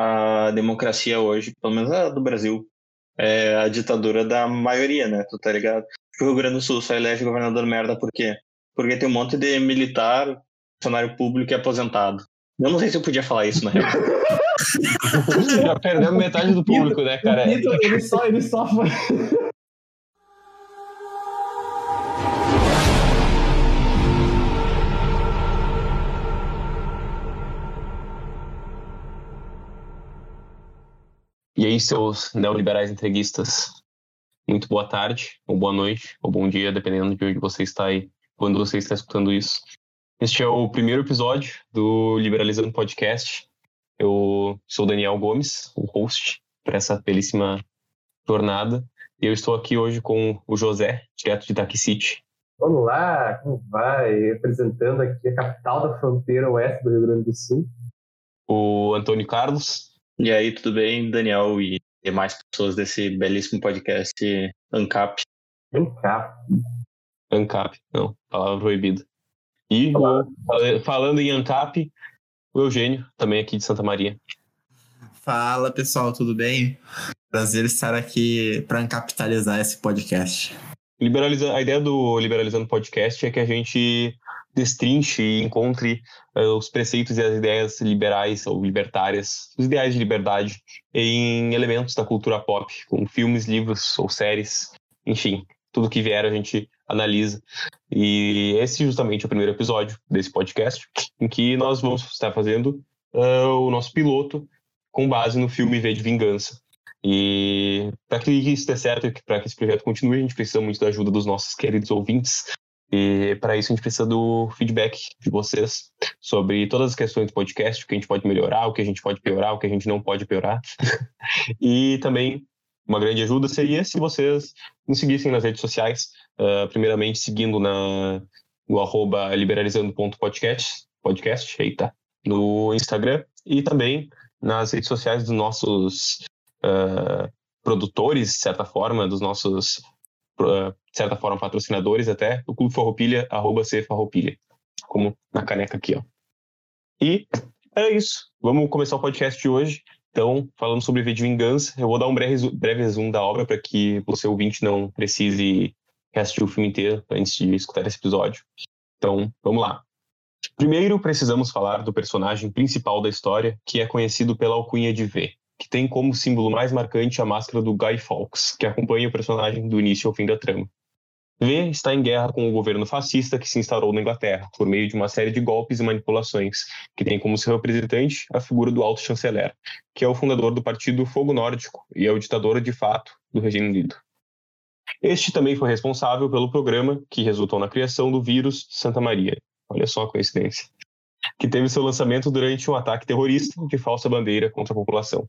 a democracia hoje, pelo menos a do Brasil, é a ditadura da maioria, né? Tu tá ligado? O Rio Grande do Sul só elege governador merda por quê? Porque tem um monte de militar, funcionário público e aposentado. Eu não sei se eu podia falar isso na real. Já perdemos metade do público, né, cara? Ele só, ele só foi. E aí, seus neoliberais entreguistas, muito boa tarde, ou boa noite, ou bom dia, dependendo de onde você está aí, quando você está escutando isso. Este é o primeiro episódio do Liberalizando Podcast. Eu sou Daniel Gomes, o host para essa belíssima jornada. E eu estou aqui hoje com o José, direto de Taki City. Olá, como vai? Representando aqui a capital da fronteira oeste do Rio Grande do Sul. O Antônio Carlos, e aí, tudo bem, Daniel e demais pessoas desse belíssimo podcast ANCAP? ANCAP. ANCAP, não, palavra proibida. E falando em ANCAP, o Eugênio, também aqui de Santa Maria. Fala pessoal, tudo bem? Prazer estar aqui para capitalizar esse podcast. Liberaliza... A ideia do Liberalizando Podcast é que a gente destrinche e encontre uh, os preceitos e as ideias liberais ou libertárias, os ideais de liberdade em elementos da cultura pop, como filmes, livros ou séries, enfim, tudo que vier a gente analisa. E esse é justamente o primeiro episódio desse podcast, em que nós vamos estar fazendo uh, o nosso piloto com base no filme V de Vingança. E para que isso dê certo para que esse projeto continue, a gente precisa muito da ajuda dos nossos queridos ouvintes, e para isso a gente precisa do feedback de vocês sobre todas as questões do podcast, o que a gente pode melhorar, o que a gente pode piorar, o que a gente não pode piorar. e também uma grande ajuda seria se vocês nos seguissem nas redes sociais, uh, primeiramente seguindo na, no arroba liberalizando.podcast, podcast, eita, no Instagram, e também nas redes sociais dos nossos uh, produtores, de certa forma, dos nossos de certa forma, patrocinadores até, o Clube Farroupilha, arroba C Farroupilha, como na caneca aqui, ó. E é isso. Vamos começar o podcast de hoje. Então, falando sobre V de Vingança, eu vou dar um breve, breve resumo da obra para que você ouvinte não precise assistir o filme inteiro antes de escutar esse episódio. Então, vamos lá. Primeiro, precisamos falar do personagem principal da história, que é conhecido pela alcunha de V, que tem como símbolo mais marcante a máscara do Guy Fawkes, que acompanha o personagem do início ao fim da trama. V está em guerra com o governo fascista que se instaurou na Inglaterra, por meio de uma série de golpes e manipulações, que tem como seu representante a figura do alto chanceler, que é o fundador do partido Fogo Nórdico e é o ditador de fato do Reino Unido. Este também foi responsável pelo programa que resultou na criação do vírus Santa Maria. Olha só a coincidência. Que teve seu lançamento durante um ataque terrorista de falsa bandeira contra a população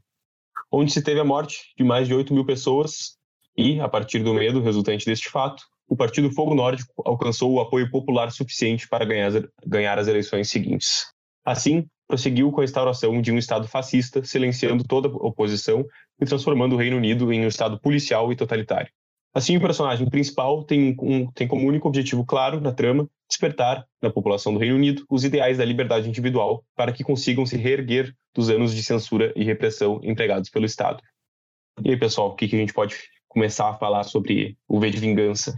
onde se teve a morte de mais de 8 mil pessoas e, a partir do medo resultante deste fato, o Partido Fogo Nórdico alcançou o apoio popular suficiente para ganhar as, eleições seguintes. Assim, prosseguiu com a instauração de um Estado fascista, silenciando toda a oposição e transformando o Reino Unido em um Estado policial e totalitário. Assim, o personagem principal tem, um, tem como único objetivo claro na trama despertar na população do Reino Unido os ideais da liberdade individual para que consigam se reerguer dos anos de censura e repressão empregados pelo Estado. E aí, pessoal, o que, que a gente pode começar a falar sobre o V de Vingança?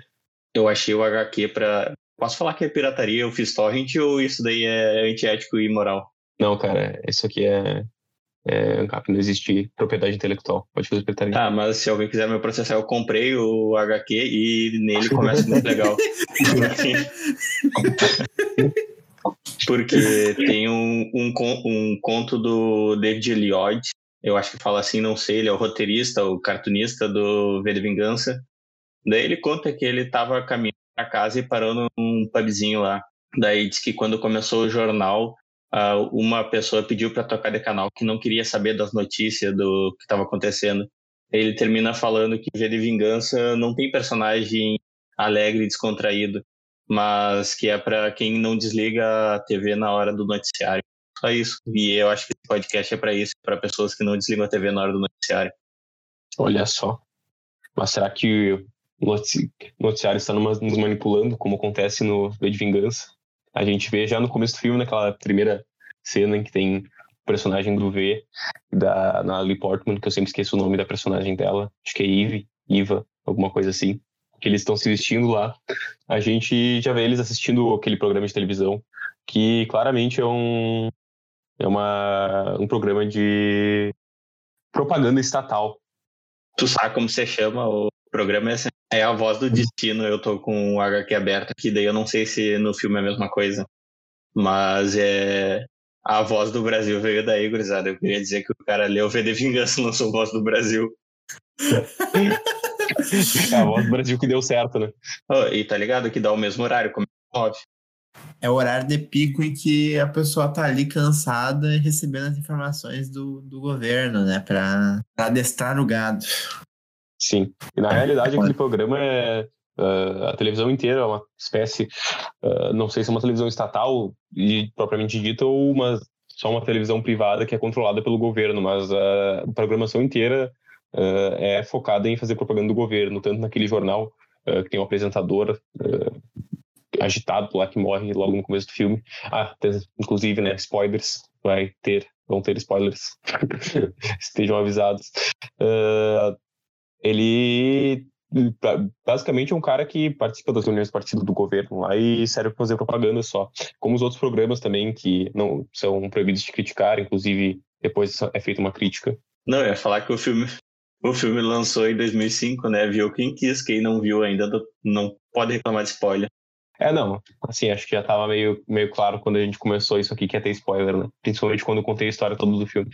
Eu achei o HQ para. Posso falar que é pirataria, eu fiz torrent ou isso daí é antiético e imoral? Não, cara, isso aqui é é, ANCAP não existe propriedade intelectual. Pode fazer pirataria. Ah, mas se alguém quiser me processar, eu comprei o HQ e nele começa muito legal. Porque tem um, um, um conto do David Eliot, eu acho que fala assim, não sei, ele é o roteirista, o cartunista do V de Vingança. Daí ele conta que ele estava caminhando para casa e parou num pubzinho lá. Daí diz que quando começou o jornal, uh, uma pessoa pediu para tocar de canal que não queria saber das notícias do que estava acontecendo. Ele termina falando que V de Vingança não tem personagem alegre e descontraído, mas que é para quem não desliga a TV na hora do noticiário. Só isso. E eu acho que esse podcast é para isso, para pessoas que não desligam a TV na hora do noticiário. Olha só. Mas será que o noticiário está nos manipulando, como acontece no V de Vingança? A gente vê já no começo do filme, naquela primeira cena em que tem personagem do V, da Natalie Portman, que eu sempre esqueço o nome da personagem dela, acho que é Eve, Iva, alguma coisa assim, que eles estão se vestindo lá. A gente já vê eles assistindo aquele programa de televisão, que claramente é um, é uma, um programa de propaganda estatal. Tu sabe como você chama o programa? É, assim, é a voz do destino. Eu tô com o HQ aberto aqui, daí eu não sei se no filme é a mesma coisa. Mas é. A voz do Brasil veio daí, gurizada. Eu queria dizer que o cara leu V de Vingança lançou Voz do Brasil. é a voz do Brasil que deu certo, né? Oh, e tá ligado que dá o mesmo horário, como é é o horário de pico em que a pessoa tá ali cansada e recebendo as informações do, do governo, né? Pra, pra adestrar o gado. Sim. E na realidade aquele programa é. Uh, a televisão inteira é uma espécie, uh, não sei se é uma televisão estatal e propriamente dita ou uma, só uma televisão privada que é controlada pelo governo, mas a programação inteira uh, é focada em fazer propaganda do governo, tanto naquele jornal que tem um apresentador agitado lá que morre logo no começo do filme. Ah, tem, inclusive, né, spoilers, vai ter, vão ter spoilers, estejam avisados. Uh, ele basicamente é um cara que participa das reuniões do partido do governo lá e serve para fazer propaganda só. Como os outros programas também, que não são proibidos de criticar, inclusive depois é feita uma crítica. Não, eu ia falar que o filme, o filme lançou em 2005, né? Viu quem quis, quem não viu ainda não pode reclamar de spoiler. É, não. Assim, acho que já tava meio, meio claro quando a gente começou isso aqui que ia ter spoiler, né? Principalmente quando eu contei a história toda do filme.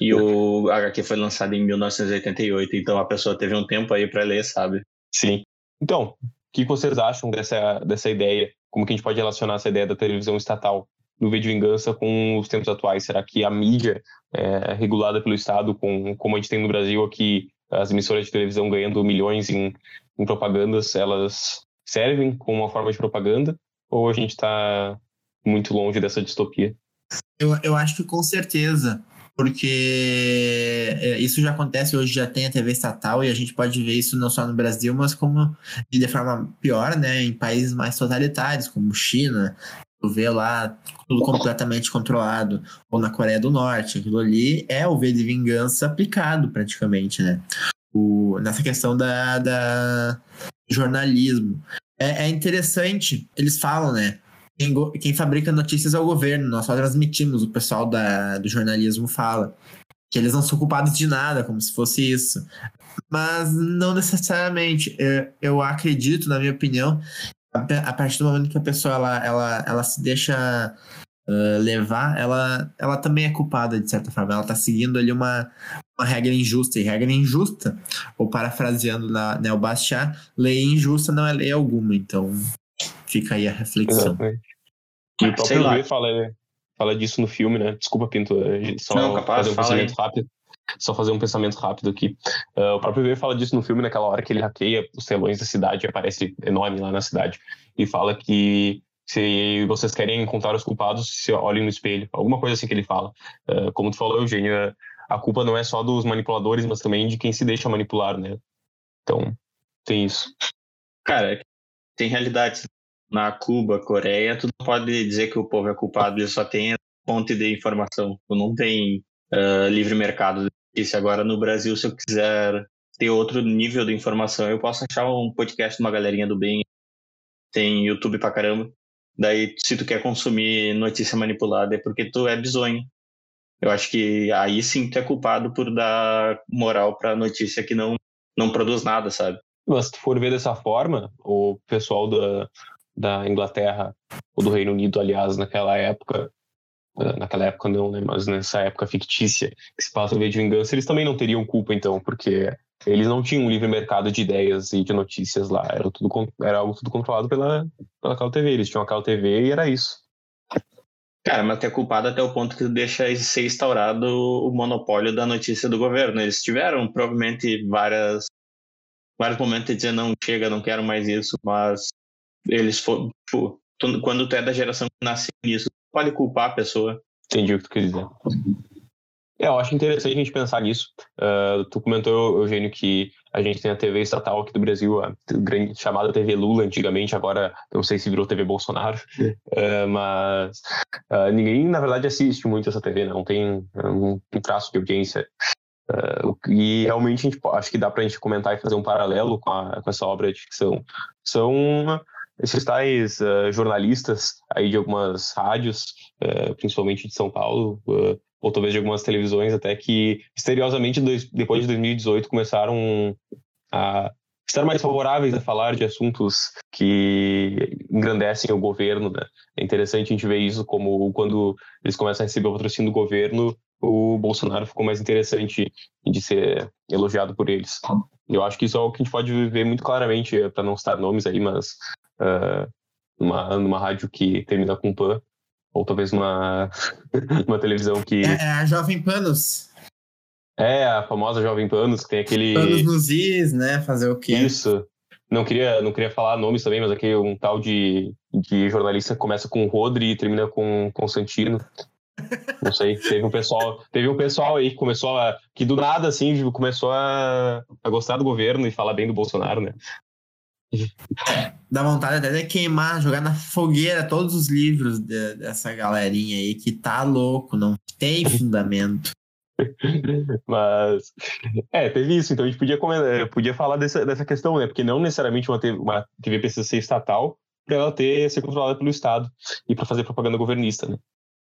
E o HQ foi lançado em 1988, então a pessoa teve um tempo aí para ler, sabe? Sim. Então, o que vocês acham dessa, dessa ideia? Como que a gente pode relacionar essa ideia da televisão estatal no V de Vingança com os tempos atuais? Será que a mídia é regulada pelo Estado, com, como a gente tem no Brasil aqui, as emissoras de televisão ganhando milhões em, em propagandas, elas servem como uma forma de propaganda ou a gente está muito longe dessa distopia? Eu, eu acho que com certeza, porque é, isso já acontece hoje, já tem a TV estatal e a gente pode ver isso não só no Brasil, mas como de forma pior, né, em países mais totalitários, como China, tu vê lá tudo completamente controlado, ou na Coreia do Norte, aquilo ali é o V de vingança aplicado praticamente, né? O, nessa questão da, da jornalismo. É, é interessante, eles falam, né? Quem, quem, fabrica notícias é o governo, nós só transmitimos, o pessoal da, do jornalismo fala. Que eles não são culpados de nada, como se fosse isso. Mas não necessariamente. Eu, eu acredito, na minha opinião, a partir do momento que a pessoa ela, ela, ela se deixa uh, levar, ela, ela também é culpada, de certa forma. Ela está seguindo ali uma, uma regra injusta. E regra injusta, ou parafraseando na Neo Bastiat, lei injusta não é lei alguma. Então, fica aí a reflexão. E o próprio V fala, fala disso no filme, né? Desculpa, Pinto, só não, capaz, fazer um pensamento aí. rápido. Só fazer um pensamento rápido aqui. Uh, o próprio V fala disso no filme, naquela hora que ele hackeia os telões da cidade, aparece enorme lá na cidade, e fala que se vocês querem encontrar os culpados, se olhem no espelho. Alguma coisa assim que ele fala. Uh, como tu falou, Eugênio, a culpa não é só dos manipuladores, mas também de quem se deixa manipular, né? Então, tem isso. Cara, tem realidades. Na Cuba, Coreia, tu não pode dizer que o povo é culpado, ele só tem fonte de informação. Tu não tem uh, livre mercado isso agora no Brasil, se eu quiser ter outro nível de informação, eu posso achar um podcast de uma galerinha do bem. Tem YouTube pra caramba. Daí, se tu quer consumir notícia manipulada, é porque tu é bizonho. Eu acho que aí sim tu é culpado por dar moral pra notícia que não, não produz nada, sabe? Mas se tu for ver dessa forma, o pessoal da, da Inglaterra, ou do Reino Unido, aliás, naquela época, eh, naquela época não, né? Mas nessa época fictícia que se passa o V de Vingança, eles também não teriam culpa, então, porque eles não tinham um livre mercado de ideias e de notícias lá. Era, tudo, era algo tudo controlado pela, pela Cal TV. Eles tinham a Cal TV e era isso. Cara, mas é culpado até o ponto que deixa ser instaurado o monopólio da notícia do governo. Eles tiveram provavelmente várias, vários momentos de dizer não chega, não quero mais isso, mas eles foram. Tipo, quando tu é da geração que nasceu nisso, pode culpar a pessoa. Entendi o que tu quer dizer. É, eu acho interessante a gente pensar nisso. Uh, tu comentou, Eugênio, que a gente tem a TV estatal aqui do Brasil, a grande, chamada TV Lula antigamente, agora não sei se virou TV Bolsonaro, uh, mas uh, ninguém, na verdade, assiste muito essa TV, não tem um, um traço de audiência. e realmente a gente, acho que dá para a gente comentar e fazer um paralelo com, a, com essa obra de ficção. São esses tais jornalistas aí de algumas rádios, principalmente de São Paulo, ou talvez de algumas televisões até que, misteriosamente, depois de 2018, começaram a estar mais favoráveis a falar de assuntos que engrandecem o governo. Né? É interessante a gente ver isso como quando eles começam a receber o patrocínio do governo, o Bolsonaro ficou mais interessante de ser elogiado por eles. Eu acho que isso é algo que a gente pode ver muito claramente, para não citar nomes aí, mas uh, numa, numa rádio que termina com PAN, ou talvez uma, uma televisão que. É, é, a Jovem Panos. É, a famosa Jovem Panos, que tem aquele. Panos nos is, né? Fazer o quê? Isso. Não queria, não queria falar nomes também, mas aqui um tal de, de jornalista que começa com Rodri e termina com Constantino. Não sei, teve um pessoal, teve um pessoal aí que começou a. que do nada, assim, começou a, a gostar do governo e falar bem do Bolsonaro, né? Dá vontade até de queimar, jogar na fogueira todos os livros de, dessa galerinha aí que tá louco, não tem fundamento. Mas, é, teve isso, então a gente podia, comentar, podia falar dessa, dessa questão, né? Porque não necessariamente uma TV, uma TV precisa ser estatal para ela ter, ser controlada pelo Estado e para fazer propaganda governista, né?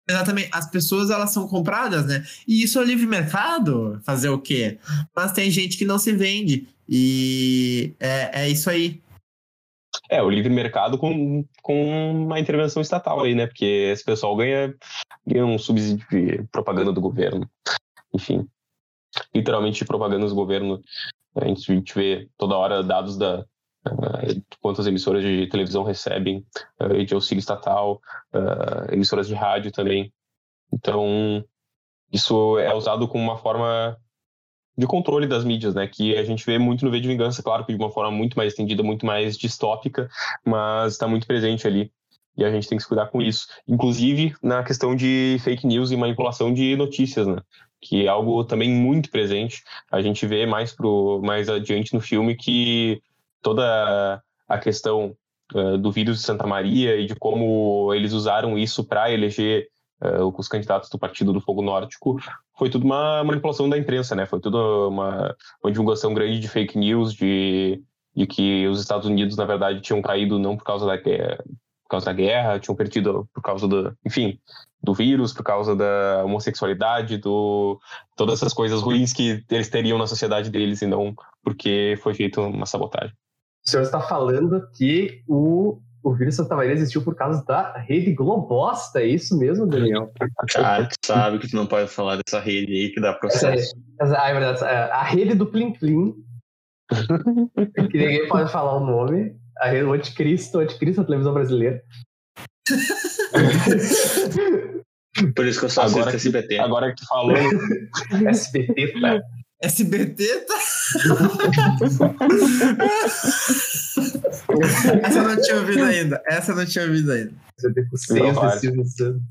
Exatamente. As pessoas, elas são compradas, né? E isso é livre mercado, fazer o quê? Mas tem gente que não se vende. E é, é isso aí. É, o livre mercado com, com uma intervenção estatal aí, né? Porque esse pessoal ganha, ganha um subsídio de propaganda do governo. Enfim, literalmente propaganda do governo. A gente, a gente vê toda hora dados da uh, quantas emissoras de televisão recebem uh, de auxílio estatal, uh, emissoras de rádio também. Então, isso é usado como uma forma de controle das mídias, né? Que a gente vê muito no V de Vingança, claro que de uma forma muito mais estendida, muito mais distópica, mas está muito presente ali. E a gente tem que se cuidar com isso. Inclusive na questão de fake news e manipulação de notícias, né? Que é algo também muito presente. A gente vê mais, pro, mais adiante no filme que toda a questão uh, do vírus de Santa Maria e de como eles usaram isso para eleger uh, os candidatos do Partido do Fogo Nórdico, foi tudo uma manipulação da imprensa, né? Foi tudo uma, uma divulgação grande de fake news, de, de que os Estados Unidos, na verdade, tinham caído não por causa da por causa da guerra, tinham perdido por causa do, enfim, do vírus, por causa da homossexualidade, do todas essas coisas ruins que eles teriam na sociedade deles e não porque foi feita uma sabotagem. O senhor está falando que o o vírus Santa Maria existiu por causa da rede Globosta, é isso mesmo, Daniel? Cara, tu sabe que tu não pode falar dessa rede aí que dá processo. Essa, ah, é verdade. É, a rede do Plim Plim, que ninguém pode falar o nome, a rede do Anticristo, o Anticristo da televisão brasileira. Por isso que eu só agora assisto que, SBT. Agora que tu falou. SBT, tá? SBT, tá? Essa eu não tinha ouvido ainda. Essa eu não tinha ouvido ainda. SBT com seis do Silvio Santos.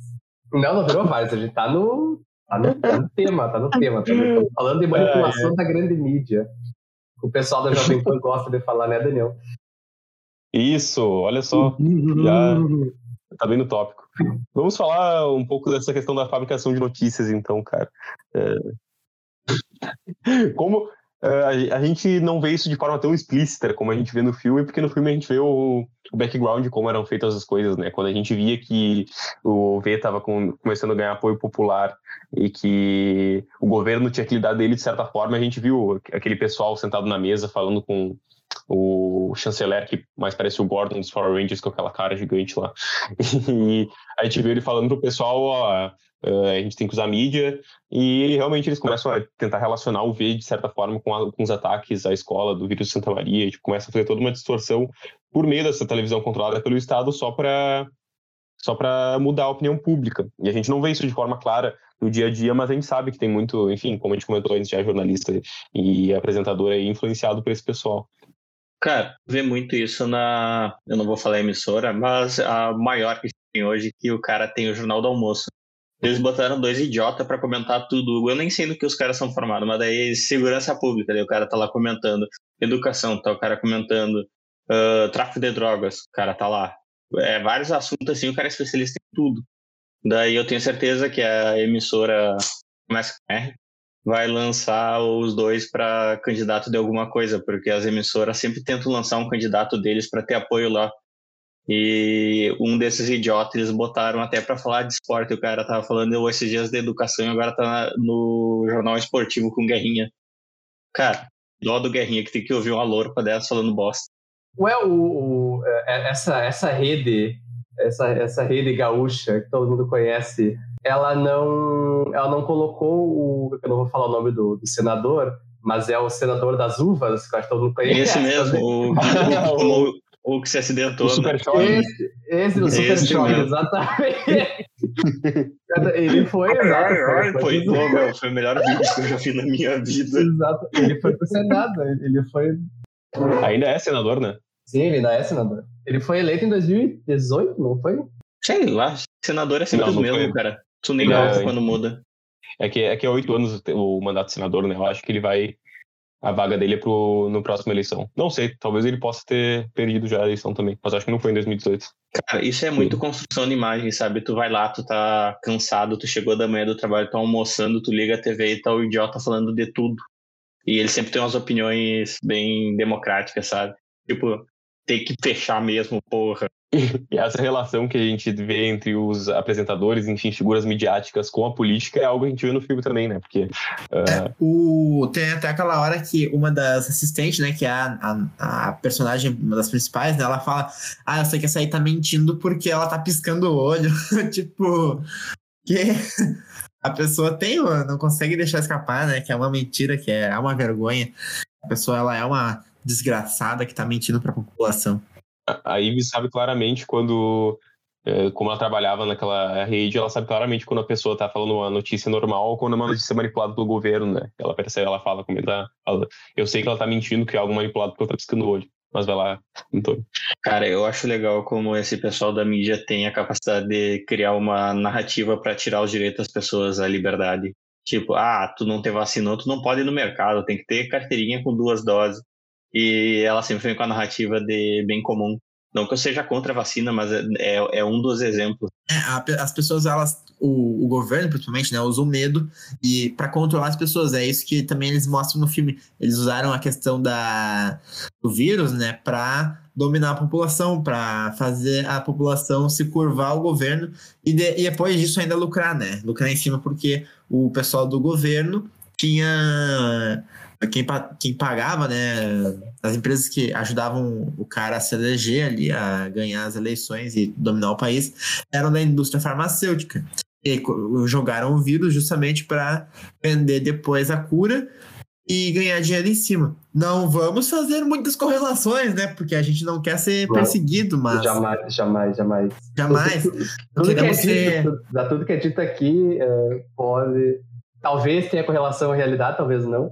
Não, não virou vários. A gente tá no, tá no, tá no tema, tá no tema. Estamos falando de manipulação é, é. da grande mídia. O pessoal da Jovem Pan gosta de falar, né, Daniel? Isso, olha só. Já tá bem no tópico. Vamos falar um pouco dessa questão da fabricação de notícias, então, cara. É... Como é, a gente não vê isso de forma tão explícita como a gente vê no filme, porque no filme a gente vê o, o background de como eram feitas as coisas, né? Quando a gente via que o V estava com, começando a ganhar apoio popular e que o governo tinha que lidar dele de certa forma, a gente viu aquele pessoal sentado na mesa falando com o chanceler, que mais parece o Gordon dos Power Rangers, com aquela cara gigante lá. E a gente viu ele falando pro pessoal, ó, a gente tem que usar mídia, e realmente eles começam a tentar relacionar o V, de certa forma, com, a, com os ataques à escola do vírus de Santa Maria, e tipo, começa a fazer toda uma distorção por meio dessa televisão controlada pelo Estado só para só para mudar a opinião pública. E a gente não vê isso de forma clara no dia a dia, mas a gente sabe que tem muito, enfim, como a gente comentou antes, já é jornalista e apresentador aí influenciado por esse pessoal. Cara, vê muito isso na. Eu não vou falar emissora, mas a maior que tem hoje, que o cara tem o Jornal do Almoço. Eles botaram dois idiotas para comentar tudo. Eu nem sei no que os caras são formados, mas daí segurança pública, daí o cara tá lá comentando. Educação, tá o cara comentando. Uh, tráfico de drogas, o cara tá lá. É, vários assuntos assim, o cara é especialista em tudo. Daí eu tenho certeza que a emissora MSR vai lançar os dois para candidato de alguma coisa, porque as emissoras sempre tentam lançar um candidato deles para ter apoio lá. E um desses idiotas eles botaram até para falar de esporte. O cara tava falando esses dias de educação e agora tá no jornal esportivo com Guerrinha. Cara, dó do Guerrinha que tem que ouvir uma louca dessa falando bosta. Ué, o, o, é, essa, essa rede, essa, essa rede gaúcha que todo mundo conhece, ela não, ela não colocou o. Eu não vou falar o nome do, do senador, mas é o senador das uvas, que eu acho que todo mundo conhece. Esse mesmo, o, o, o, o, que se acidentou. O Super né? Esse, esse do Super Choque, exatamente. ele foi, exato. Foi, foi, foi, foi o melhor vídeo que eu já vi na minha vida. Exato. Ele foi pro Senado, ele foi. Ainda é senador, né? Sim, ele ainda é senador. Ele foi eleito em 2018, não foi? Sei lá, senador é sempre o mesmo, foi. cara. Tu nem gosta quando muda. É que, é que é oito anos o mandato de senador, né? Eu acho que ele vai. A vaga dele é pro, no próximo eleição. Não sei, talvez ele possa ter perdido já a eleição também, mas acho que não foi em 2018. Cara, isso é muito construção de imagem, sabe? Tu vai lá, tu tá cansado, tu chegou da manhã do trabalho, tá almoçando, tu liga a TV e tá o idiota falando de tudo. E ele sempre tem umas opiniões bem democráticas, sabe? Tipo, tem que fechar mesmo, porra. E essa relação que a gente vê entre os apresentadores, enfim, figuras midiáticas com a política é algo que a gente vê no filme também, né? Porque. Uh... É, o... Tem até aquela hora que uma das assistentes, né, que é a, a, a, personagem, uma das principais, né, ela fala: Ah, eu sei que essa aí tá mentindo porque ela tá piscando o olho. tipo. Que a pessoa tem, não consegue deixar escapar, né? Que é uma mentira, que é uma vergonha. A pessoa, ela é uma desgraçada que tá mentindo para a população. A Ivy sabe claramente quando, é, como ela trabalhava naquela rede, ela sabe claramente quando a pessoa tá falando uma notícia normal ou quando é uma notícia manipulada pelo governo, né? Ela percebe, ela fala, comenta, fala, eu sei que ela tá mentindo, que é algo manipulado porque ela tá piscando o olho. Mas vai lá, Antônio. Cara, eu acho legal como esse pessoal da mídia tem a capacidade de criar uma narrativa para tirar os direitos das pessoas, a liberdade. Tipo, ah, tu não te vacinou, tu não pode ir no mercado, tem que ter carteirinha com duas doses. E ela sempre vem com a narrativa de bem comum. Não que eu seja contra a vacina, mas é, é, é um dos exemplos. É, as pessoas, elas, o, o, governo principalmente, né, usou medo e para controlar as pessoas. É isso que também eles mostram no filme. Eles usaram a questão da, do vírus, né, para dominar a população, para fazer a população se curvar ao governo e, de, e depois disso ainda lucrar, né? Lucrar em cima porque o pessoal do governo tinha quem, quem pagava, né, as empresas que ajudavam o cara a se eleger ali, a ganhar as eleições e dominar o país, eram da indústria farmacêutica. E jogaram o vírus justamente para vender depois a cura e ganhar dinheiro em cima. Não vamos fazer muitas correlações, né? Porque a gente não quer ser perseguido, mas. Jamais, jamais, jamais. Jamais. Tudo, tudo, que, é ser... dito, tudo que é dito aqui uh, pode. Talvez tenha correlação à realidade, talvez não.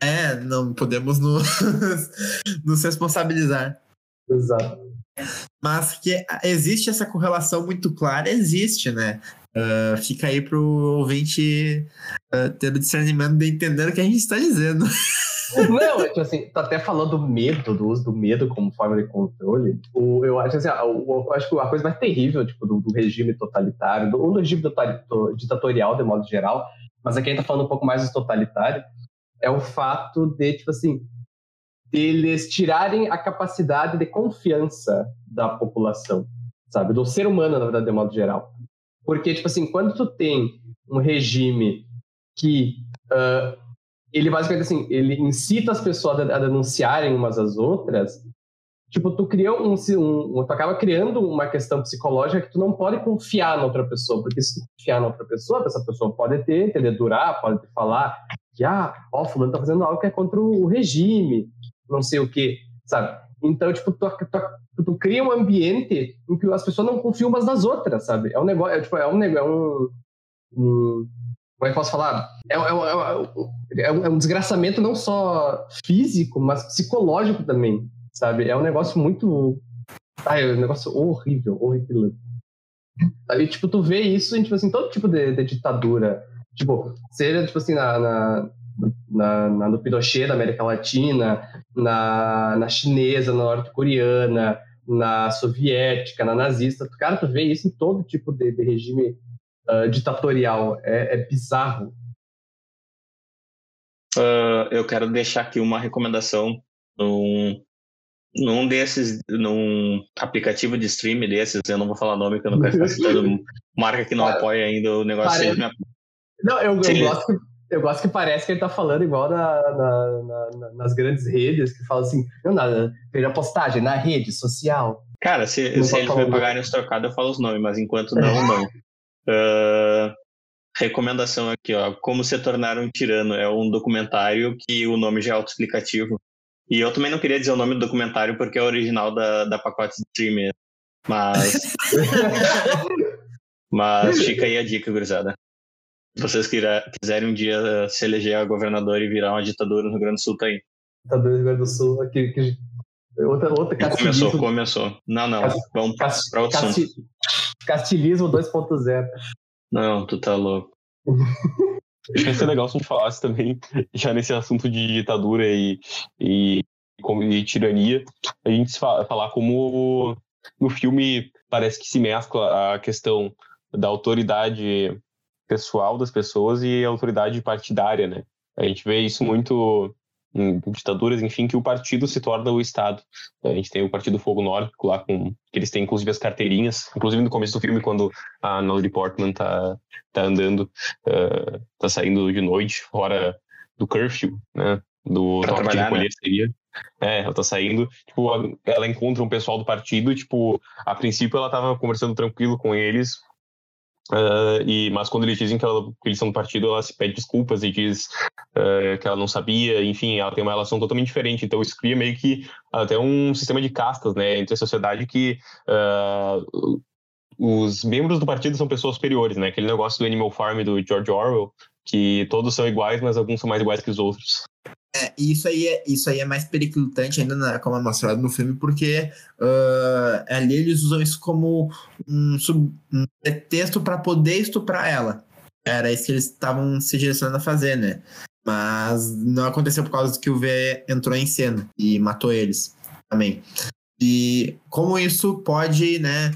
É, não podemos nos, nos responsabilizar. Exato. Mas que existe essa correlação muito clara, existe, né? Uh, fica aí pro ouvinte uh, ter o discernimento de entender o que a gente está dizendo. Não, é tipo assim, tu até falou do medo, do uso do medo como forma de controle. O, eu acho assim, o, eu acho que a coisa mais terrível tipo, do, do regime totalitário, do, do regime ditatorial de modo geral, mas aqui a gente tá falando um pouco mais do totalitário, é o fato de, tipo assim, deles tirarem a capacidade de confiança da população, sabe? Do ser humano, na verdade, de modo geral. Porque, tipo assim, quando tu tem um regime que uh, ele basicamente, assim, ele incita as pessoas a, denunciarem umas às outras, tipo, tu cria um, um, tu acaba criando uma questão psicológica que tu não pode confiar na outra pessoa, porque se tu confiar na outra pessoa, essa pessoa pode ter, entender, durar, pode te falar que, ah, ó, fulano tá fazendo algo que é contra o regime, não sei o quê, sabe? Então, tipo, tu, tu, tu, cria um ambiente em que as pessoas não confiam umas nas outras, sabe? É um negócio, é, tipo, é um negócio, é um, um como é que posso falar? É, é, é, é, um, é um desgraçamento não só físico, mas psicológico também, sabe? É um negócio muito. Ai, é um negócio horrível, horrível. Aí, tipo, tu vê isso em, tipo assim, todo tipo de, de ditadura. Tipo, seja, tipo assim, na, na, na, na, no Pinochet da América Latina, na, na chinesa, na norte-coreana, na soviética, na nazista. Cara, tu vê isso em todo tipo de, de regime uh, ditatorial. É, é bizarro. Uh, eu quero deixar aqui uma recomendação num, num desses, num aplicativo de stream desses, eu não vou falar nome, que eu não quero ficar citando marca que não apoia ainda o negócio. Parece... Não, eu, eu gosto que eu gosto que parece que ele tá falando igual na, na, na, nas grandes redes, que fala assim, não nada, fez a postagem na rede social. Cara, se, se eles me pagarem os trocados, eu falo os nomes, mas enquanto não, não. Uh, recomendação aqui, ó. Como se tornar um tirano. É um documentário que o nome já é autoexplicativo. E eu também não queria dizer o nome do documentário porque é original da, da pacote de streamer. Mas. mas fica aí a dica, gurizada. Se vocês quiserem um dia se eleger a governador e virar uma ditadura no Rio Grande do Sul, tá aí. Ditadura no Rio Grande do Sul, aqui, que, outra, outra Começou, começou. Não, não, vamos para outro casti, assunto. Castilismo 2.0. Não, tu tá louco. Acho que ia ser legal se a gente falasse também, já nesse assunto de ditadura e, e, e tirania, a gente falar como no filme parece que se mescla a questão da autoridade pessoal das pessoas e autoridade partidária, né? A gente vê isso muito em ditaduras, enfim, que o partido se torna o Estado. A gente tem o Partido Fogo Nórdico lá, com, que eles têm inclusive as carteirinhas, inclusive no começo do filme, quando a Natalie Portman tá, tá andando, uh, tá saindo de noite, fora do curfew, né? Do toque de recolher né? seria. É, ela tá saindo, tipo, ela encontra um pessoal do partido, tipo, a princípio ela tava conversando tranquilo com eles, Uh, e, mas quando eles dizem que, ela, que, eles são do partido, ela se pede desculpas e diz uh, que ela não sabia, enfim, ela tem uma relação totalmente diferente. Então isso cria meio que até um sistema de castas né, entre a sociedade que uh, os membros do partido são pessoas superiores, né? Aquele negócio do Animal Farm do George Orwell, que todos são iguais, mas alguns são mais iguais que os outros. É, isso aí é, isso aí é mais periclitante ainda, na, como é mostrado no filme, porque uh, ali eles usam isso como um, sub, um pretexto para poder estuprar ela. Era isso que eles estavam se direcionando a fazer, né? Mas não aconteceu por causa que o V entrou em cena e matou eles também. E como isso pode, né?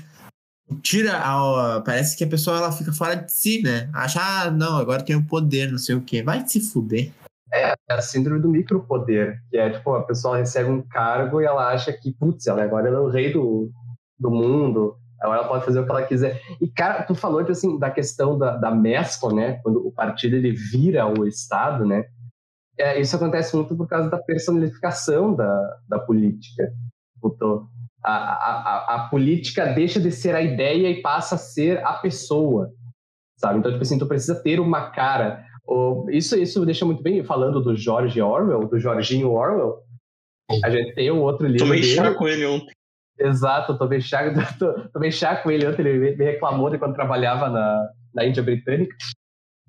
Tira a. Parece que a pessoa ela fica fora de si, né? Acha, ah, não, agora tem o poder, não sei o quê. Vai se fuder. É, a síndrome do micropoder, que é tipo, a pessoa recebe um cargo e ela acha que, putz, ela agora ela é o rei do, do mundo, agora ela pode fazer o que ela quiser. E, cara, tu falou de, assim, da questão da, da mescla, né? Quando o partido ele vira o Estado, né? É, isso acontece muito por causa da personificação da, da política. Tipo, a, a, a, política deixa de ser a ideia e passa a ser a pessoa, sabe? Então, tipo assim, tu precisa ter uma cara isso, isso deixa muito bem, falando do George Orwell, do Jorginho Orwell, a gente tem um outro livro Tomei dele. chá com ele ontem. Exato, tomei chá, tomei chá com ele ontem, ele me reclamou de quando trabalhava na, na Índia Britânica.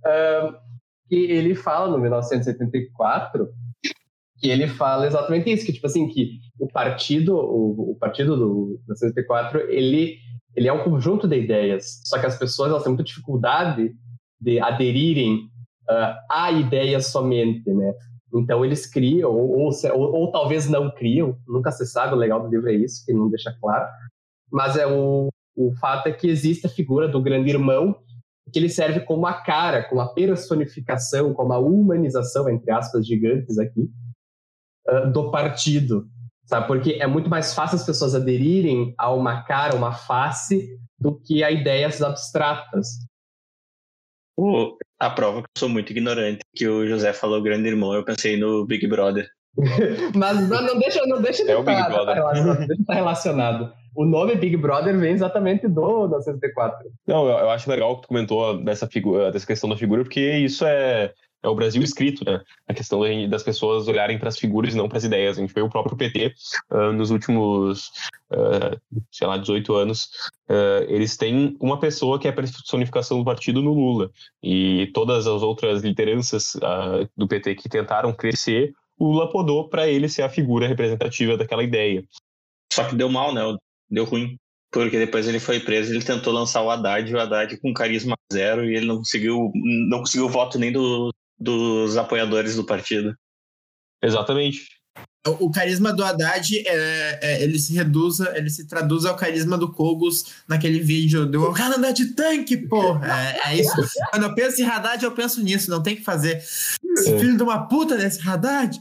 Um, que ele fala no 1974 que ele fala exatamente isso, que tipo assim, que o partido, o, o partido do 1974, ele, ele é um conjunto de ideias, só que as pessoas elas têm muita dificuldade de aderirem uh, a ideia somente, né? Então eles criam, ou, ou, ou, ou, talvez não criam, nunca se sabe, o legal do livro é isso, que não deixa claro, mas é o, o fato é que existe a figura do grande irmão, que ele serve como a cara, como a personificação, como a humanização, entre aspas, gigantes aqui, uh, do partido, sabe? Porque é muito mais fácil as pessoas aderirem a uma cara, uma face, do que a ideias abstratas. O, a prova que eu sou muito ignorante, que o José falou grande irmão, eu pensei no Big Brother. Mas não, não, deixa, não deixa de é estar, tá, tá relacionado, deixa estar relacionado. O nome Big Brother vem exatamente do 904. Não, eu, eu acho legal que tu comentou dessa, figura, dessa questão da figura, porque isso é, é o Brasil escrito, né? A questão das pessoas olharem para as figuras e não para as ideias. A gente vê o próprio PT uh, nos últimos, uh, sei lá, 18 anos, uh, eles têm uma pessoa que é a personificação do partido no Lula. E todas as outras lideranças do PT que tentaram crescer, o Lula podou para ele ser a figura representativa daquela ideia. Só que deu mal, né? Deu ruim Porque depois ele foi preso, ele tentou lançar o Haddad, o Haddad com carisma zero, e ele não conseguiu, não conseguiu voto nem do, dos apoiadores do partido. Exatamente. O, carisma do Haddad, é, é, ele se reduz, ele se traduz ao carisma do Kogos naquele vídeo do cara andar de tanque, porra. É, é, isso. Quando eu penso em Haddad, eu penso nisso, não tem que fazer. Esse é. filho de uma puta desse Haddad.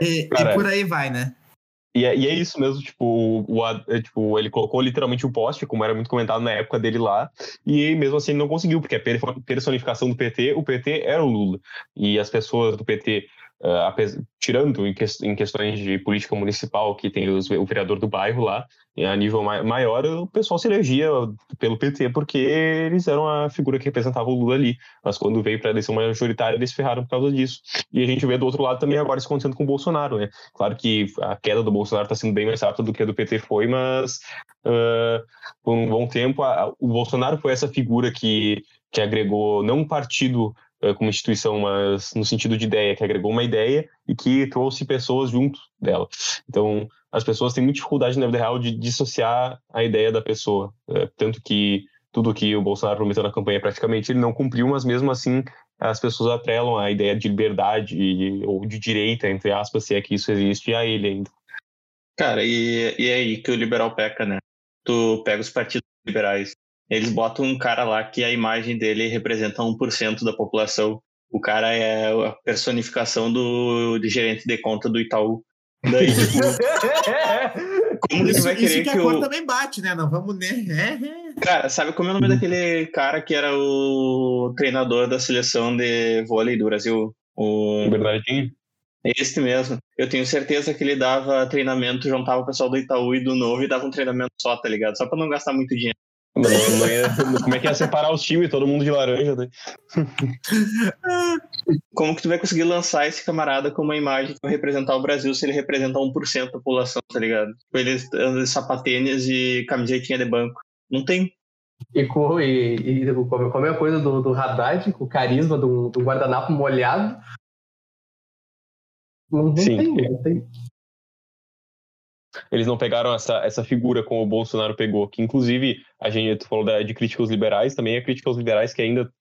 E, e por aí vai, né? E é, e é, isso mesmo, tipo, o, é, tipo, ele colocou literalmente o poste, como era muito comentado na época dele lá, e mesmo assim ele não conseguiu, porque a personificação do PT, o PT era o Lula. E as pessoas do PT uh, tirando em, que, em, questões de política municipal, que tem os, o vereador do bairro lá, a nível ma maior, o pessoal se elegia pelo PT porque eles eram a figura que representava o Lula ali. Mas quando veio para a eleição majoritária, eles ferraram por causa disso. E a gente vê do outro lado também agora isso acontecendo com o Bolsonaro, né? Claro que a queda do Bolsonaro está sendo bem mais rápida do que a do PT foi, mas uh, por um bom tempo a, o Bolsonaro foi essa figura que, que agregou não um partido como instituição, mas no sentido de ideia, que agregou uma ideia e que trouxe pessoas junto dela. Então, as pessoas têm muita dificuldade na vida real de dissociar a ideia da pessoa. É, tanto que tudo que o Bolsonaro prometeu na campanha praticamente ele não cumpriu, mas mesmo assim as pessoas atrelam a ideia de liberdade ou de direita, entre aspas, se é que isso existe, a ele ainda. Cara, e, e é aí que o liberal peca, né? Tu pega os partidos liberais, eles botam um cara lá que a imagem dele representa 1% da população. O cara é a personificação do, do gerente de conta do Itaú. Daí, tipo, como isso, que vai querer que, que a cor também bate, né? Não vamos né? Cara, sabe como é o nome daquele cara que era o treinador da seleção de vôlei do Brasil? O Bernardinho? Este mesmo. Eu tenho certeza que ele dava treinamento, juntava o pessoal do Itaú e do Novo e dava um treinamento só, tá ligado? Só pra não gastar muito dinheiro. Não, não ia, como é que ia separar os times, todo mundo de laranja? Né? Como que tu vai conseguir lançar esse camarada com uma imagem que vai representar o Brasil se ele representa 1% da população, tá ligado? Com ele andando de sapatênis e camisetinha de banco. Não tem. E, com, e, e como é a coisa do, do Haddad, com o carisma do, do guardanapo molhado. Não, Sim. tem, não tem eles não pegaram essa, essa figura como o Bolsonaro pegou, que inclusive a gente falou da, de crítica aos liberais, também é crítica aos liberais que ainda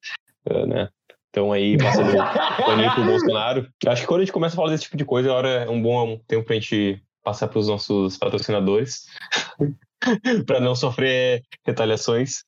uh, né, estão aí passando paninho pro Bolsonaro. Acho que quando a gente começa a falar desse tipo de coisa, a hora é um bom tempo pra gente passar para os nossos patrocinadores, para não sofrer retaliações.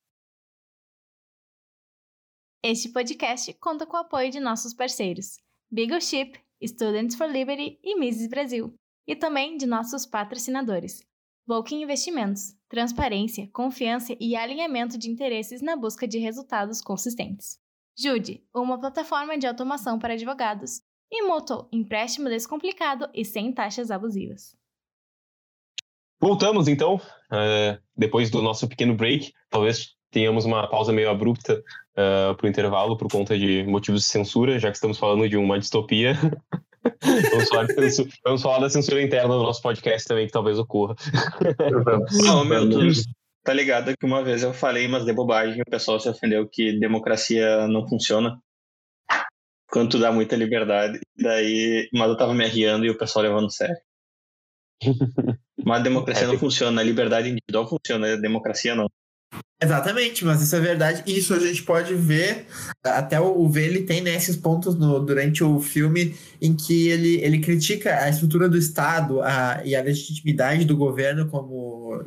Este podcast conta com o apoio de nossos parceiros: Beagle Ship, Students for Liberty e Mises Brasil e também de nossos patrocinadores. Volkin Investimentos, transparência, confiança e alinhamento de interesses na busca de resultados consistentes. Jude, uma plataforma de automação para advogados. E Moto, empréstimo descomplicado e sem taxas abusivas. Voltamos então, uh, depois do nosso pequeno break. Talvez tenhamos uma pausa meio abrupta uh, para o intervalo por conta de motivos de censura, já que estamos falando de uma distopia. vamos, falar censura, vamos, falar da censura interna do nosso podcast também, que talvez ocorra. Não, meu, tu tá ligado que uma vez eu falei mas de bobagem, o pessoal se ofendeu que democracia não funciona. Quando tu dá muita liberdade, daí, mas eu tava me arriando e o pessoal levando sério. Mas a democracia é, não funciona, a liberdade individual funciona, a democracia não. Exatamente, mas isso é verdade. Isso a gente pode ver, até o, V ele tem né, pontos no, durante o filme em que ele, ele critica a estrutura do Estado a, e a legitimidade do governo como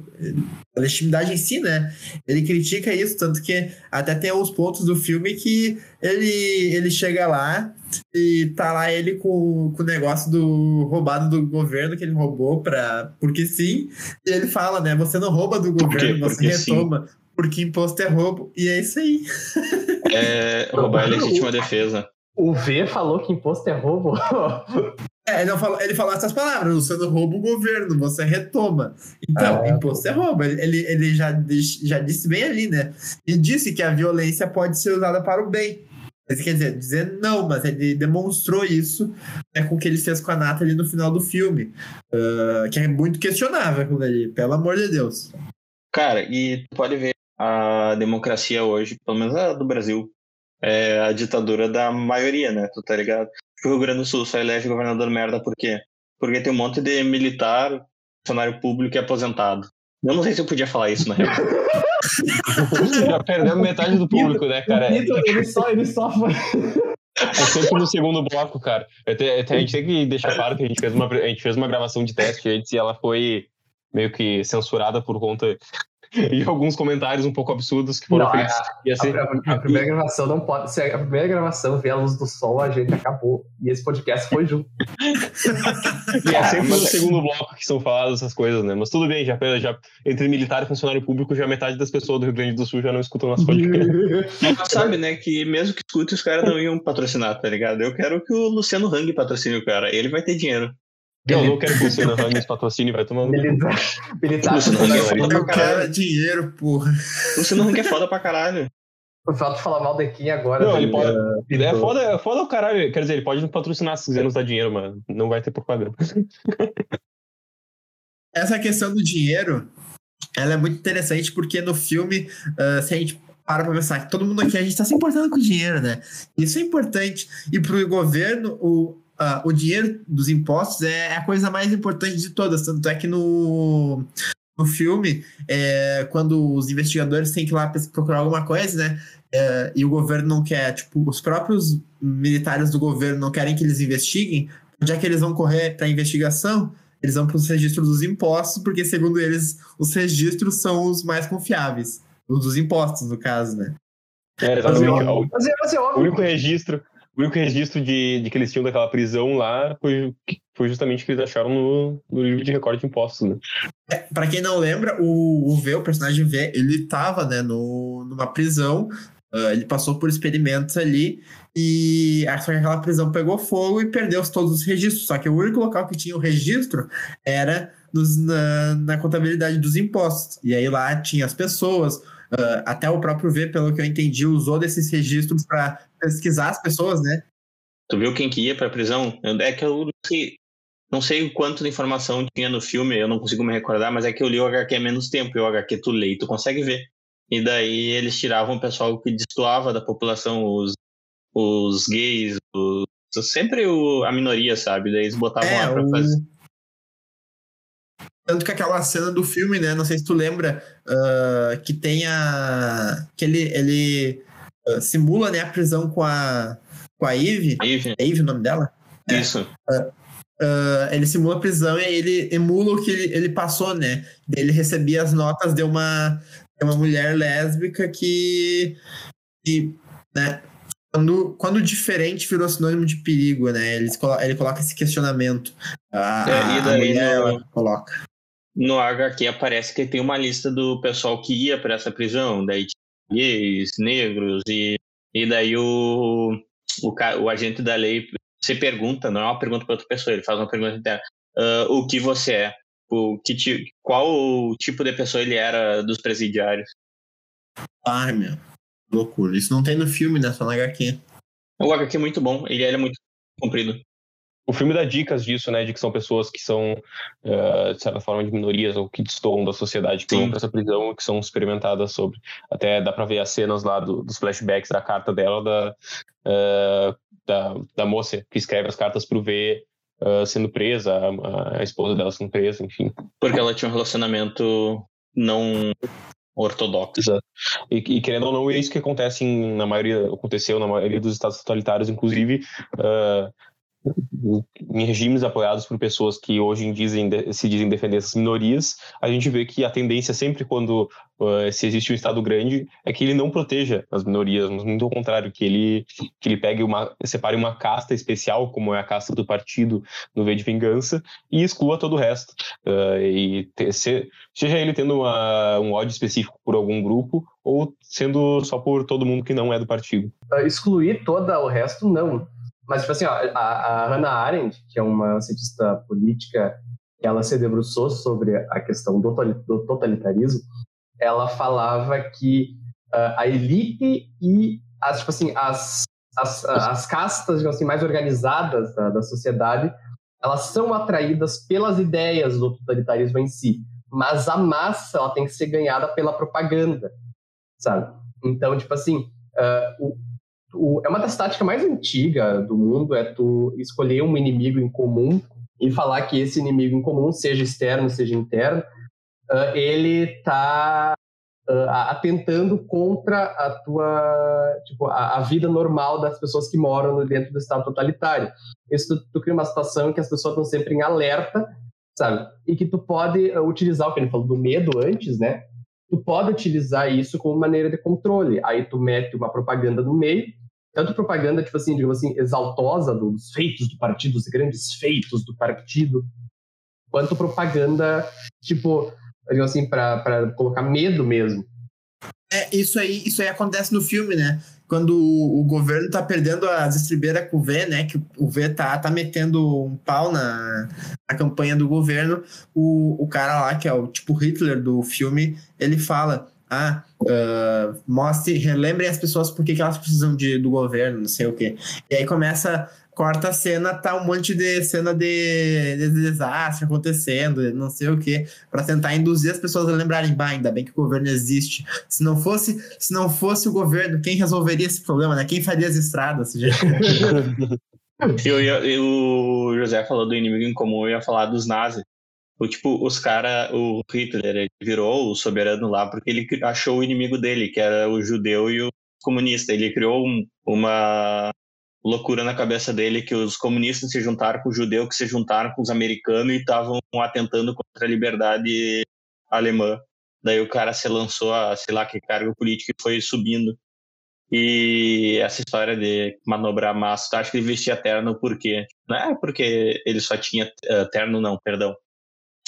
a legitimidade em si, né? Ele critica isso, tanto que até tem os pontos do filme que ele, ele chega lá e tá lá ele com, com o negócio do roubado do governo que ele roubou pra, porque sim, e ele fala, né? Você não rouba do governo, você porque retoma. Sim porque imposto é roubo. E é isso aí. É roubar é legítima defesa. O V falou que imposto é roubo? É, ele, falou, ele falou essas palavras, você não rouba o governo, você retoma. Então, ah, imposto é roubo. Ele, ele já, já disse bem ali, né? E disse que a violência pode ser usada para o bem. Mas, quer dizer, dizer não, mas ele demonstrou isso né, com o que ele fez com a Nathalie no final do filme. Uh, que é muito questionável ali, pelo amor de Deus. Cara, e pode ver a democracia hoje, pelo menos a do Brasil, é a ditadura da maioria, né? Tu tá ligado? O Rio Grande do Sul só elege governador merda por quê? Porque tem um monte de militar, funcionário público e aposentado. Eu não sei se eu podia falar isso na real. Já perdemos metade do público, né, cara? ele só, ele só foi. É sempre no segundo bloco, cara. Até, até a gente tem que deixar claro que a gente fez uma, a gente fez uma gravação de teste antes e ela foi meio que censurada por conta e alguns comentários um pouco absurdos que foram não, feitos. A, assim, a, a, primeira gravação não pode. Se a primeira gravação vê a luz do sol, a gente acabou. E esse podcast foi junto. e é sempre no segundo bloco que são faladas essas coisas, né? Mas tudo bem, já, já entre militar e funcionário público, já metade das pessoas do Rio Grande do Sul já não escutam nosso podcast. sabe, né? Que mesmo que escute, os caras não iam patrocinar, tá ligado? Eu quero que o Luciano Hang patrocine o cara. Ele vai ter dinheiro. Eu não quero que o Luciano Ramos patrocine, vai tomando. Militar. Militar. Eu quero dinheiro, porra. O Luciano Hang é foda pra caralho. O fato de falar mal da Kim agora. Não, ele pode. Uh, é, foda, é foda o caralho. Quer dizer, ele pode nos patrocinar se quiser nos dar dinheiro, mas não vai ter propaganda. Essa questão do dinheiro, ela é muito interessante porque no filme, uh, se a gente para pra pensar que todo mundo aqui, a gente tá se importando com dinheiro, né? Isso é importante. E pro governo, o, uh, o dinheiro dos impostos é, é a coisa mais importante de todas. Tanto é que no, no filme, é, quando os investigadores têm que ir lá procurar alguma coisa, né? É, e o governo não quer, tipo, os próprios militares do governo não querem que eles investiguem, já que eles vão correr para a investigação, eles vão para os registros dos impostos, porque segundo eles, os registros são os mais confiáveis. Os dos impostos, no caso, né? É, exatamente. Mas, mas é, o único registro o único registro de, de que eles tinham daquela prisão lá foi, foi justamente que eles acharam no, no livro de recorde de impostos, né? É, pra quem não lembra, o, o V, o personagem V, ele tava, né, no, numa prisão, uh, ele passou por experimentos ali, e só que aquela prisão pegou fogo e perdeu todos os registros. Só que o único local que tinha o registro era nos, na, na contabilidade dos impostos. E aí lá tinha as pessoas, Uh, até o próprio V, pelo que eu entendi, usou desses registros para pesquisar as pessoas, né? Tu viu quem que ia para prisão? É que eu não sei, não sei o quanto de informação tinha no filme, eu não consigo me recordar, mas é que eu li o HQ há menos tempo, e o HQ tu lê e tu consegue ver. E daí eles tiravam o pessoal que destoava da população, os, os gays, os, sempre o, a minoria, sabe? Daí eles botavam é, lá pra fazer. Tanto que aquela cena do filme, né? Não sei se tu lembra, uh, que tem a. que ele, ele uh, simula né, a prisão com a. com a Eve. Eve. É Eve o nome dela? É. Isso. Uh, ele simula a prisão e ele emula o que ele, ele passou, né? Ele recebia as notas de uma, de uma mulher lésbica que. que né? Quando, quando diferente virou sinônimo de perigo, né? Ele, ele coloca esse questionamento. A, é, e daí a mulher, no, coloca no HQ aparece que tem uma lista do pessoal que ia para essa prisão, daí gays, negros, e, e daí o, o, o agente da lei se pergunta, não é uma pergunta para outra pessoa, ele faz uma pergunta interna, uh, o que você é? O que qual o tipo de pessoa ele era dos presidiários? Ai, meu, loucura. Isso não tem no filme, né? Só na HQ. O HQ é muito bom, ele é muito comprido o filme dá dicas disso, né? De que são pessoas que são, uh, de certa forma, de minorias ou que destoam da sociedade, que Sim. vão para essa prisão e que são experimentadas sobre. Até dá para ver as cenas lá do, dos flashbacks da carta dela, da, uh, da, da, moça que escreve as cartas pro V uh, sendo presa, a, a, esposa dela sendo presa, enfim. Porque ela tinha um relacionamento não ortodoxo. Exato. E, e, querendo ou não, é isso que acontece em, na maioria, aconteceu na maioria dos estados totalitários, inclusive. Em regimes apoiados por pessoas que hoje dizem, se dizem defender essas minorias, a gente vê que a tendência sempre quando uh, se existe um Estado grande é que ele não proteja as minorias, mas muito ao contrário, que ele, que ele pegue uma, separe uma casta especial, como é a casta do partido no V de Vingança, e exclua todo o resto. Uh, e te, se, seja ele tendo uma, um ódio específico por algum grupo, ou sendo só por todo mundo que não é do partido. Excluir todo o resto, não mas, tipo assim, ó, a, a Hannah Arendt, que é uma cientista política, ela se debruçou sobre a questão do, do totalitarismo, ela falava que uh, a elite e as, tipo assim, as, as, as castas digamos assim, mais organizadas da, da sociedade, elas são atraídas pelas ideias do totalitarismo em si, mas a massa ela tem que ser ganhada pela propaganda, sabe? Então, tipo assim, uh, o, o, é uma das táticas mais antigas do mundo, é tu escolher um inimigo em comum e falar que esse inimigo em comum, seja externo, seja interno, uh, ele está uh, atentando contra a tua, tipo, a, a, vida normal das pessoas que moram dentro do Estado totalitário. Isso tu, tu cria uma situação em que as pessoas estão sempre em alerta, sabe? E que tu pode uh, utilizar o que ele falou do medo antes, né? Tu pode utilizar isso como maneira de controle. Aí tu mete uma propaganda no meio, tanto propaganda, tipo assim, digamos assim, exaltosa dos feitos do partido, dos grandes feitos do partido, quanto propaganda, tipo, digamos assim, para colocar medo mesmo. É, isso aí, isso aí acontece no filme, né? Quando o, o governo tá perdendo as estribeiras com o V, né? Que o V tá, tá metendo um pau na, na campanha do governo, o, o cara lá, que é o tipo Hitler do filme, ele fala: ah, uh, mostre, relembrem as pessoas por que, elas precisam de, do governo, não sei o quê. E aí começa corta a cena, tá um monte de cena de, de desastre acontecendo, não sei o que, para tentar induzir as pessoas a lembrarem, bah, ainda bem que o governo existe. Se não fosse, se não fosse o governo, quem resolveria esse problema, né? Quem faria as estradas? eu, eu, o José falou do inimigo em comum, eu ia falar dos nazis. O, tipo, os caras, o Hitler, ele virou o soberano lá porque ele achou o inimigo dele, que era o judeu e o comunista. Ele criou um, uma loucura na cabeça dele que os comunistas se juntaram com os judeus, que se juntaram com os americanos e estavam atentando contra a liberdade alemã. Daí o cara se lançou a, sei lá, que cargo político e foi subindo. E essa história de manobrar massa, acho que ele vestia terno por quê? Não é porque ele só tinha uh, terno, não, perdão,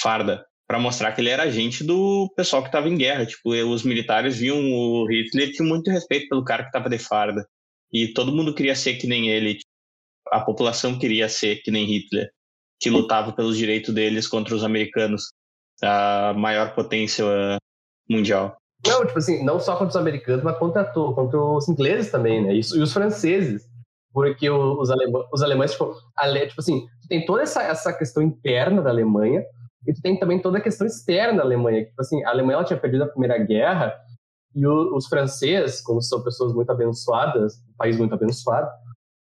farda, para mostrar que ele era agente do pessoal que estava em guerra. Tipo, os militares viam o Hitler tinham muito respeito pelo cara que estava de farda e todo mundo queria ser que nem ele. A população queria ser que nem Hitler, que lutava pelos direitos deles contra os americanos, a maior potência mundial. Não, tipo assim, não só contra os americanos, mas contra, contra os ingleses também, né? E, e os franceses. Porque os, alemães, os alemães, tipo, ale, tipo assim, tem toda essa, essa questão interna da Alemanha e tu tem também toda a questão externa da Alemanha. Tipo assim, a Alemanha ela tinha perdido a Primeira Guerra e o, os franceses, como são pessoas muito abençoadas, um país muito abençoado,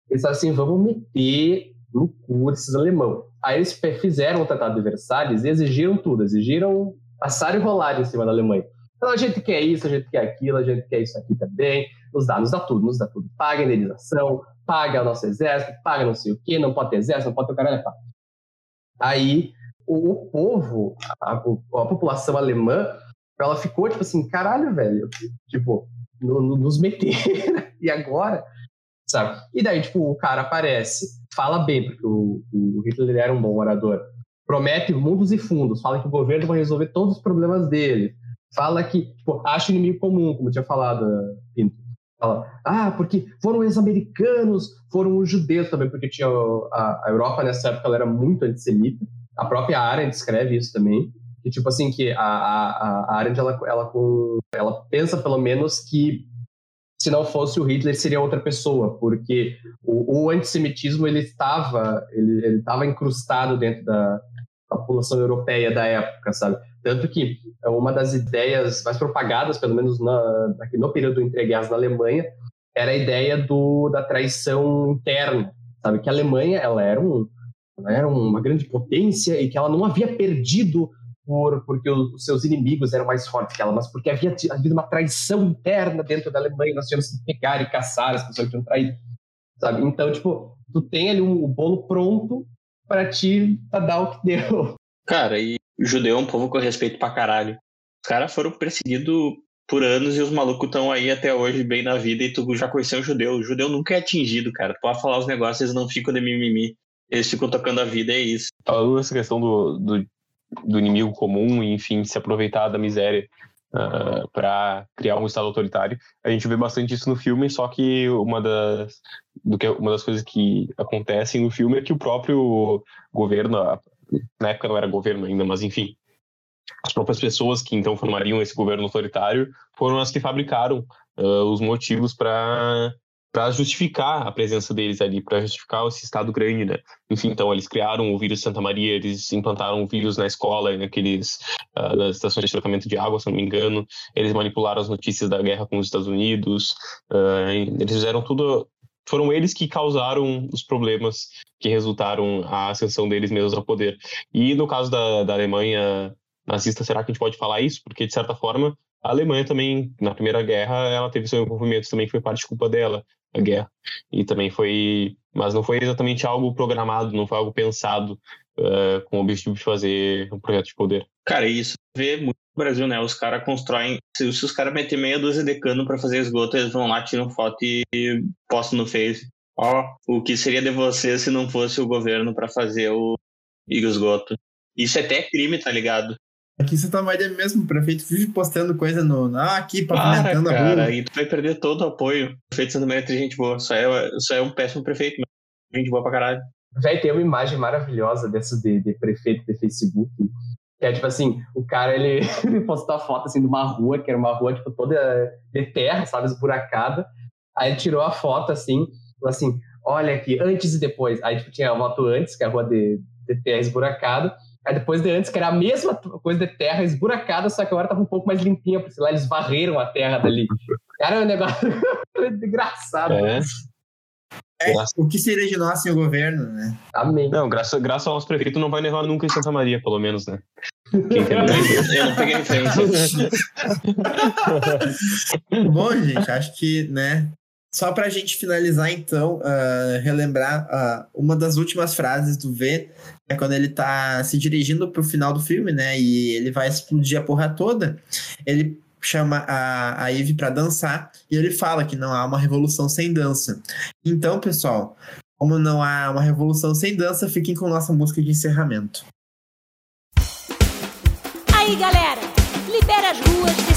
eles falaram assim, vamos meter no cu desses alemão. Aí eles fizeram o Tratado de Versalhes e exigiram tudo, exigiram passar e rolar em cima da Alemanha. Então a gente quer isso, a gente quer aquilo, a gente quer isso aqui também, nos dá, nos dá tudo, nos dá tudo. Paga a indenização, paga o nosso exército, paga não sei o quê, não pode ter exército, não pode ter o caralho. Aí o, o povo, a, a, população alemã ela ficou tipo assim, caralho, velho, tipo, no, no, nos meter, e agora, sabe? E daí, tipo, o cara aparece, fala bem, porque o, o Hitler era um bom orador, promete mundos e fundos, fala que o governo vai resolver todos os problemas dele, fala que, tipo, acha inimigo comum, como tinha falado, Pinto. Fala, ah, porque foram os americanos, foram os judeus também, porque tinha a, a Europa nessa época ela era muito antissemita. A própria Arendt escreve isso também. E, tipo assim, que a, a, a Arendt, ela, ela, ela pensa pelo menos que se não fosse o Hitler seria outra pessoa, porque o, o antissemitismo ele estava ele estava incrustado dentro da, população europeia da época, sabe? Tanto que é uma das ideias mais propagadas, pelo menos na, aqui no período entre guerras na Alemanha, era a ideia do, da traição interna, sabe? Que a Alemanha ela era, um, era uma grande potência e que ela não havia perdido por, porque os seus inimigos eram mais fortes que ela, mas porque havia havido uma traição interna dentro da Alemanha, nós tínhamos que pegar e caçar as pessoas que tinham traído, sabe? Então, tipo, tu tem ali um, um bolo pronto para ti pra dar o que deu. Cara, e judeu é um povo com respeito pra caralho. Os caras foram perseguidos por anos e os malucos estão aí até hoje bem na vida e tu já conheceu o judeu. O judeu nunca é atingido, cara. Tu pode falar os negócios, eles não ficam de mimimi. Eles ficam tocando a vida, é isso. Falando essa questão do, do do inimigo comum enfim, se aproveitar da miséria uh, ah, para criar um Estado autoritário. A gente vê bastante isso no filme, só que uma das, do que, uma das coisas que acontecem no filme é que o próprio governo, na época não era governo ainda, mas enfim, as próprias pessoas que então formariam esse governo autoritário foram as que fabricaram uh, os motivos para para justificar a presença deles ali, para justificar esse estado grande, né? Enfim, então eles criaram o vírus Santa Maria, eles implantaram o vírus na escola, naqueles uh, nas estações de tratamento de água, se não me engano, eles manipularam as notícias da guerra com os Estados Unidos, uh, eles fizeram tudo foram eles que causaram os problemas que resultaram a ascensão deles mesmos ao poder. E no caso da, da Alemanha nazista, será que a gente pode falar isso? Porque, de certa forma, a Alemanha também, na Primeira Guerra, ela teve seu envolvimento, também foi parte de culpa dela, a guerra. E também foi. Mas não foi exatamente algo programado, não foi algo pensado uh, com o objetivo de fazer um projeto de poder. Cara, isso vê muito no Brasil, né? Os caras constroem. Se, se os caras meterem meia dúzia de cano para fazer esgoto, eles vão lá, tiram foto e postam no Face. Ó, o que seria de você se não fosse o governo para fazer o esgoto? Isso é até crime, tá ligado? Aqui você tá mais mesmo, o prefeito vive postando coisa no. Ah, aqui, pavimentando a rua. E tu vai perder todo o apoio. O prefeito de Santa Maria tem gente boa. Só é, só é um péssimo prefeito, mas gente boa pra caralho. Véi, tem uma imagem maravilhosa dessa de, de prefeito de Facebook. Que é tipo assim, o cara ele, ele postou a foto assim de uma rua, que era uma rua tipo toda de terra, sabe, esburacada. Aí ele tirou a foto assim, falou assim: olha aqui, antes e depois. Aí tipo, tinha a foto antes, que é a rua de, de terra esburacada. Aí depois de antes, que era a mesma coisa de terra esburacada, só que agora tava um pouco mais limpinha, porque lá eles varreram a terra dali. Cara, é um negócio engraçado. É. É, o que seria de nós sem o governo, né? Amém. Não, graças, graças ao nosso prefeito não vai nevar nunca em Santa Maria, pelo menos, né? Eu não peguei referência. Bom, gente, acho que, né, só para a gente finalizar, então, uh, relembrar uh, uma das últimas frases do V, é quando ele está se dirigindo para o final do filme, né? E ele vai explodir a porra toda. Ele chama a, a Eve para dançar e ele fala que não há uma revolução sem dança. Então, pessoal, como não há uma revolução sem dança, fiquem com nossa música de encerramento. Aí, galera, libera as ruas